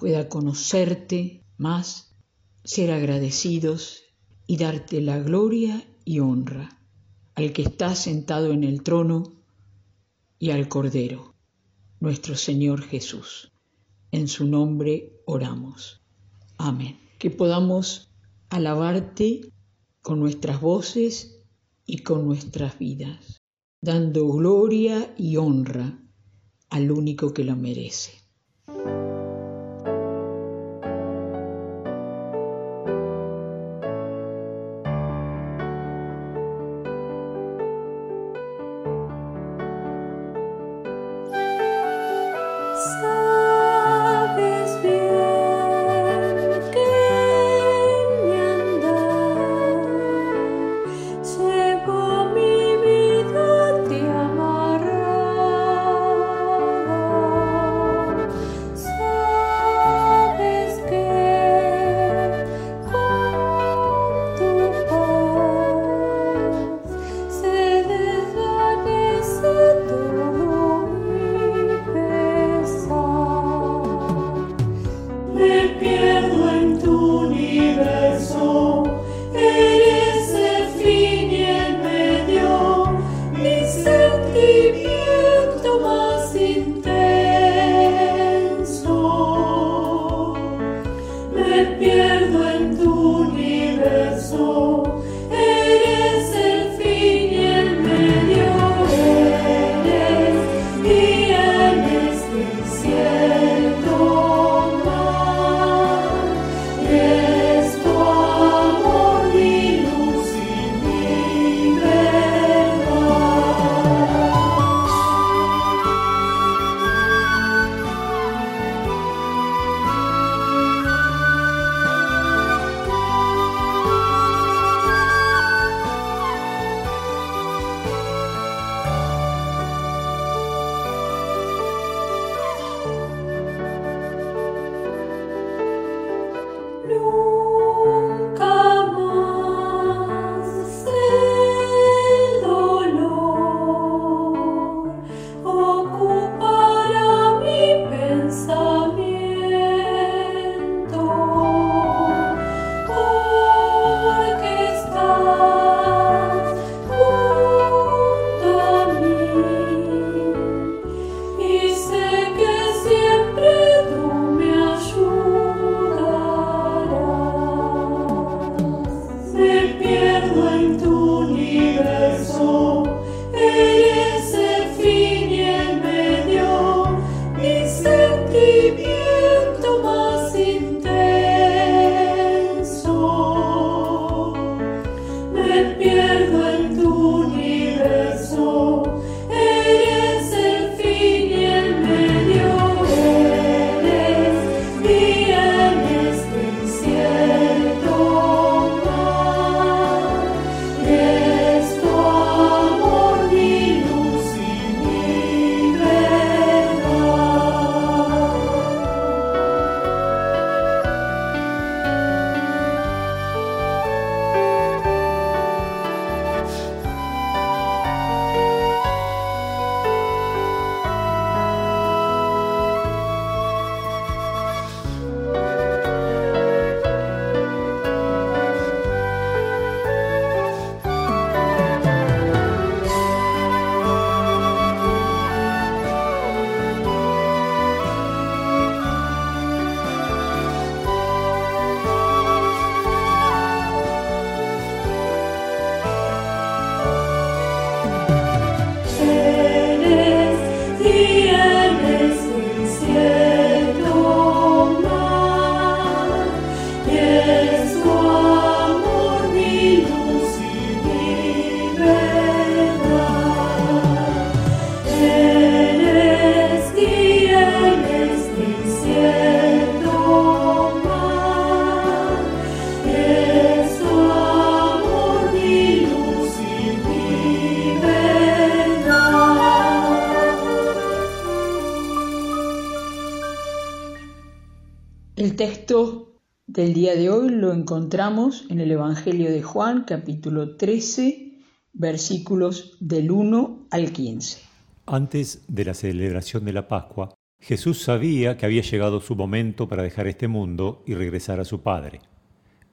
pueda conocerte más, ser agradecidos y darte la gloria y honra al que está sentado en el trono y al Cordero, nuestro Señor Jesús. En su nombre oramos. Amén. Que podamos alabarte con nuestras voces y con nuestras vidas, dando gloria y honra al único que lo merece. Del día de hoy lo encontramos en el Evangelio de Juan, capítulo 13, versículos del 1 al 15. Antes de la celebración de la Pascua, Jesús sabía que había llegado su momento para dejar este mundo y regresar a su Padre.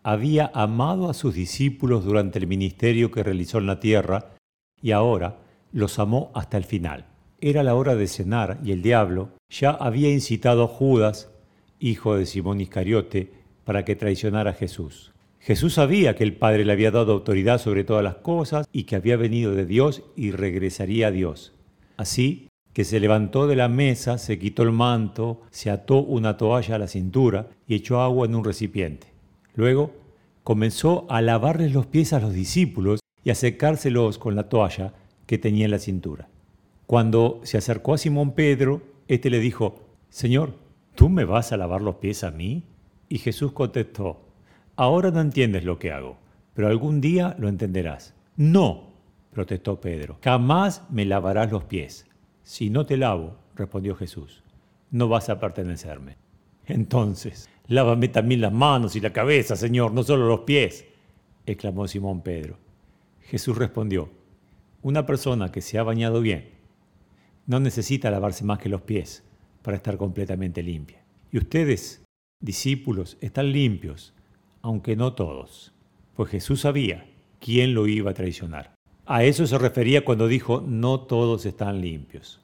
Había amado a sus discípulos durante el ministerio que realizó en la tierra y ahora los amó hasta el final. Era la hora de cenar y el diablo ya había incitado a Judas, hijo de Simón Iscariote, para que traicionara a Jesús. Jesús sabía que el Padre le había dado autoridad sobre todas las cosas y que había venido de Dios y regresaría a Dios. Así que se levantó de la mesa, se quitó el manto, se ató una toalla a la cintura y echó agua en un recipiente. Luego comenzó a lavarles los pies a los discípulos y a secárselos con la toalla que tenía en la cintura. Cuando se acercó a Simón Pedro, éste le dijo, Señor, ¿tú me vas a lavar los pies a mí? Y Jesús contestó, Ahora no entiendes lo que hago, pero algún día lo entenderás. No, protestó Pedro, jamás me lavarás los pies. Si no te lavo, respondió Jesús, no vas a pertenecerme. Entonces, lávame también las manos y la cabeza, Señor, no solo los pies, exclamó Simón Pedro. Jesús respondió, una persona que se ha bañado bien no necesita lavarse más que los pies para estar completamente limpia. Y ustedes, discípulos, están limpios, aunque no todos, pues Jesús sabía quién lo iba a traicionar. A eso se refería cuando dijo, no todos están limpios.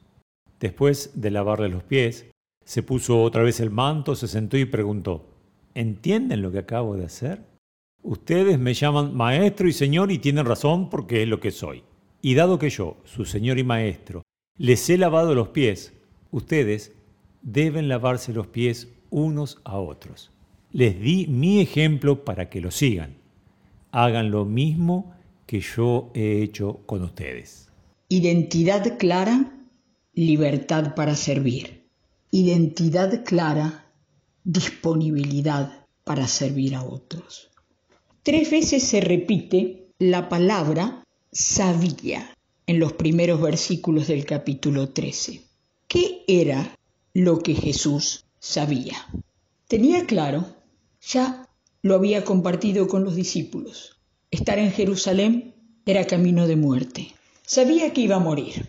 Después de lavarle los pies, se puso otra vez el manto, se sentó y preguntó, ¿entienden lo que acabo de hacer? Ustedes me llaman maestro y señor y tienen razón porque es lo que soy. Y dado que yo, su señor y maestro, les he lavado los pies, ustedes deben lavarse los pies unos a otros. Les di mi ejemplo para que lo sigan. Hagan lo mismo que yo he hecho con ustedes. Identidad clara, libertad para servir. Identidad clara, disponibilidad para servir a otros. Tres veces se repite la palabra sabía en los primeros versículos del capítulo 13. ¿Qué era lo que Jesús sabía? Tenía claro, ya lo había compartido con los discípulos, Estar en Jerusalén era camino de muerte. Sabía que iba a morir.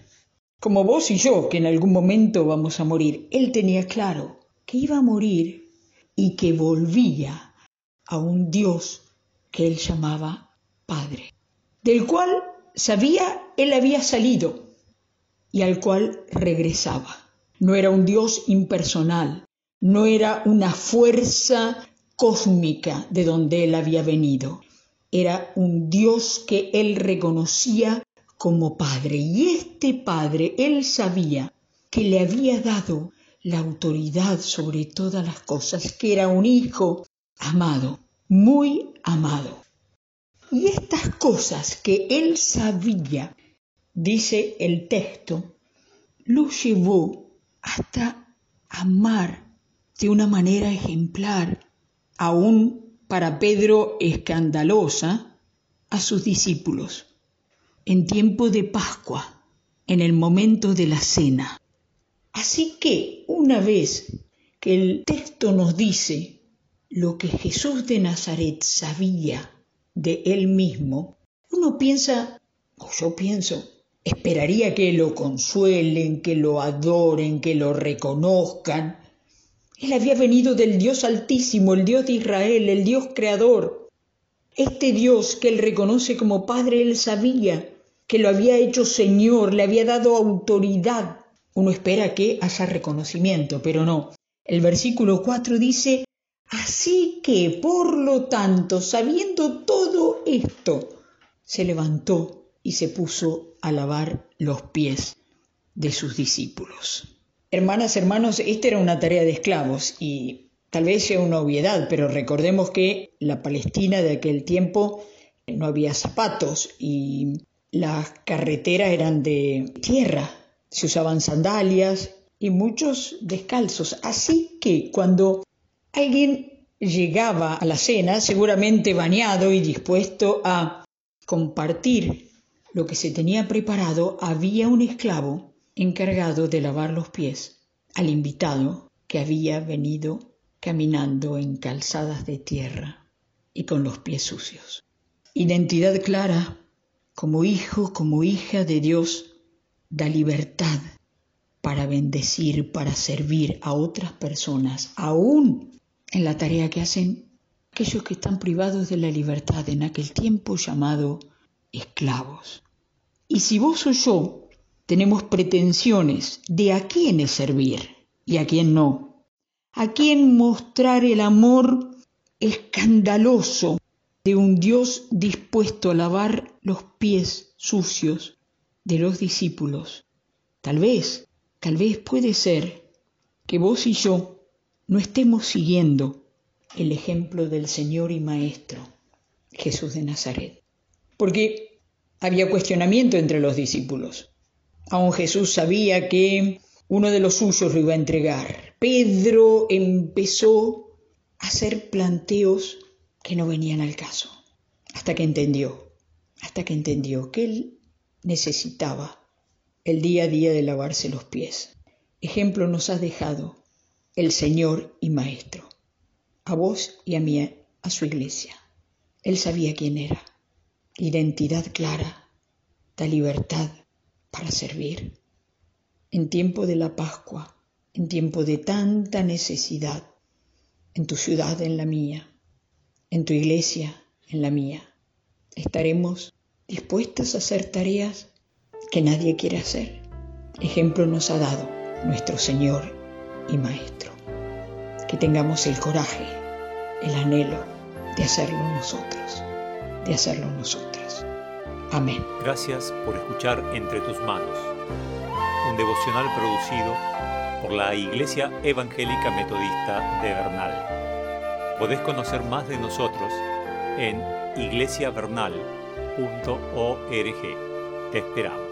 Como vos y yo, que en algún momento vamos a morir. Él tenía claro que iba a morir y que volvía a un Dios que él llamaba Padre, del cual sabía él había salido y al cual regresaba. No era un Dios impersonal, no era una fuerza cósmica de donde él había venido, era un Dios que él reconocía como Padre. Y este Padre, él sabía que le había dado la autoridad sobre todas las cosas, que era un hijo amado, muy amado. Y estas cosas que él sabía, dice el texto, lo llevó hasta amar de una manera ejemplar, aún para Pedro escandalosa a sus discípulos en tiempo de Pascua, en el momento de la cena. Así que una vez que el texto nos dice lo que Jesús de Nazaret sabía de él mismo, uno piensa, o yo pienso, esperaría que lo consuelen, que lo adoren, que lo reconozcan, él había venido del Dios altísimo, el Dios de Israel, el Dios creador. Este Dios que él reconoce como Padre, él sabía que lo había hecho Señor, le había dado autoridad. Uno espera que haya reconocimiento, pero no. El versículo 4 dice, Así que, por lo tanto, sabiendo todo esto, se levantó y se puso a lavar los pies de sus discípulos. Hermanas, hermanos, esta era una tarea de esclavos y tal vez sea una obviedad, pero recordemos que la Palestina de aquel tiempo no había zapatos y las carreteras eran de tierra, se usaban sandalias y muchos descalzos. Así que cuando alguien llegaba a la cena, seguramente bañado y dispuesto a compartir lo que se tenía preparado, había un esclavo encargado de lavar los pies al invitado que había venido caminando en calzadas de tierra y con los pies sucios. Identidad clara, como hijo, como hija de Dios, da libertad para bendecir, para servir a otras personas, aún en la tarea que hacen aquellos que están privados de la libertad en aquel tiempo llamado esclavos. Y si vos o yo tenemos pretensiones de a quiénes servir y a quién no, a quién mostrar el amor escandaloso de un Dios dispuesto a lavar los pies sucios de los discípulos. Tal vez, tal vez puede ser que vos y yo no estemos siguiendo el ejemplo del Señor y Maestro, Jesús de Nazaret. Porque había cuestionamiento entre los discípulos. Aún Jesús sabía que uno de los suyos lo iba a entregar. Pedro empezó a hacer planteos que no venían al caso, hasta que entendió, hasta que entendió que él necesitaba el día a día de lavarse los pies. Ejemplo nos ha dejado el Señor y Maestro, a vos y a mí, a su iglesia. Él sabía quién era. Identidad clara, da libertad para servir. En tiempo de la Pascua, en tiempo de tanta necesidad, en tu ciudad, en la mía, en tu iglesia, en la mía, estaremos dispuestas a hacer tareas que nadie quiere hacer. Ejemplo nos ha dado nuestro Señor y Maestro. Que tengamos el coraje, el anhelo de hacerlo nosotros, de hacerlo nosotras. Gracias por escuchar Entre tus manos, un devocional producido por la Iglesia Evangélica Metodista de Bernal. Podés conocer más de nosotros en iglesiavernal.org. Te esperamos.